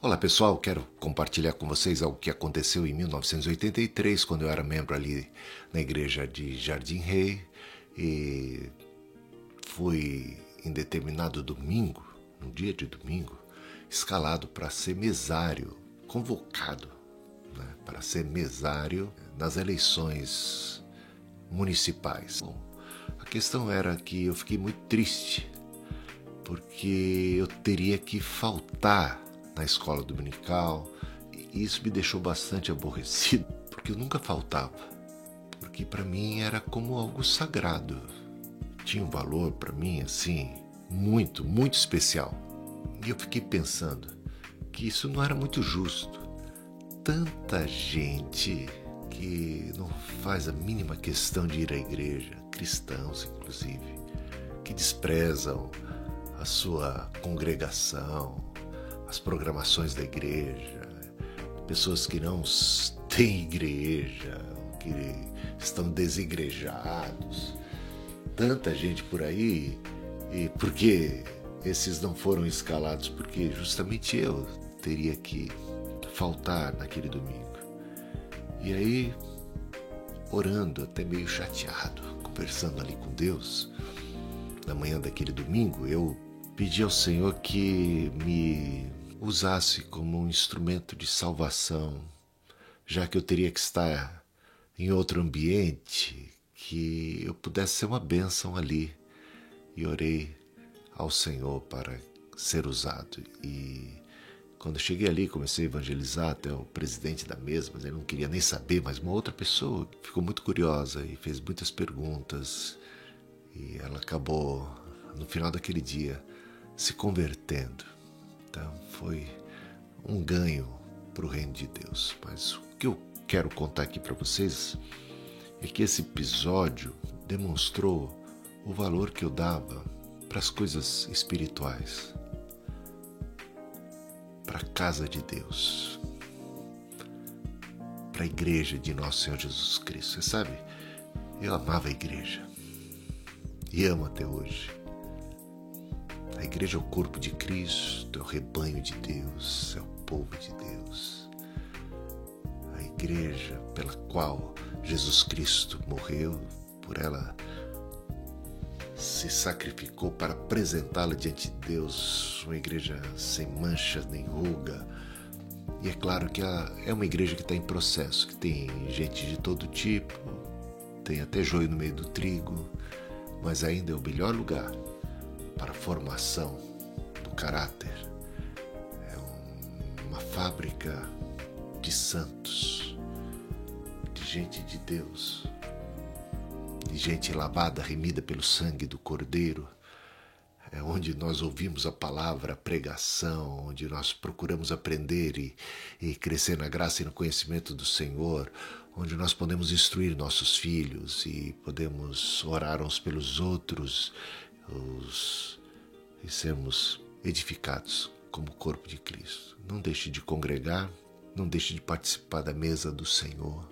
Olá pessoal, quero compartilhar com vocês algo que aconteceu em 1983, quando eu era membro ali na igreja de Jardim Rei e fui em determinado domingo, no dia de domingo, escalado para ser mesário, convocado né, para ser mesário nas eleições municipais. Bom, a questão era que eu fiquei muito triste porque eu teria que faltar na escola dominical. E isso me deixou bastante aborrecido, porque eu nunca faltava. Porque para mim era como algo sagrado. Tinha um valor para mim assim, muito, muito especial. E eu fiquei pensando que isso não era muito justo. Tanta gente que não faz a mínima questão de ir à igreja, cristãos inclusive, que desprezam a sua congregação, as programações da igreja, pessoas que não têm igreja, que estão desigrejados, tanta gente por aí, e por que esses não foram escalados? Porque justamente eu teria que faltar naquele domingo. E aí, orando, até meio chateado, conversando ali com Deus, na manhã daquele domingo, eu pedi ao Senhor que me usasse como um instrumento de salvação, já que eu teria que estar em outro ambiente, que eu pudesse ser uma bênção ali. E orei ao Senhor para ser usado. E quando cheguei ali, comecei a evangelizar até o presidente da mesa, mas ele não queria nem saber, mas uma outra pessoa ficou muito curiosa e fez muitas perguntas. E ela acabou, no final daquele dia, se convertendo. Então foi um ganho para o reino de Deus. Mas o que eu quero contar aqui para vocês é que esse episódio demonstrou o valor que eu dava para as coisas espirituais, para a casa de Deus, para a igreja de nosso Senhor Jesus Cristo. Você sabe, eu amava a igreja e amo até hoje. A igreja é o corpo de Cristo, é o rebanho de Deus, é o povo de Deus. A igreja pela qual Jesus Cristo morreu, por ela se sacrificou para apresentá-la diante de Deus, uma igreja sem mancha nem ruga. E é claro que é uma igreja que está em processo, que tem gente de todo tipo, tem até joio no meio do trigo, mas ainda é o melhor lugar para a formação do caráter. É uma fábrica de santos, de gente de Deus, de gente lavada, remida pelo sangue do Cordeiro. É onde nós ouvimos a palavra, a pregação, onde nós procuramos aprender e, e crescer na graça e no conhecimento do Senhor, onde nós podemos instruir nossos filhos e podemos orar uns pelos outros os, e sermos edificados como corpo de Cristo. Não deixe de congregar, não deixe de participar da mesa do Senhor.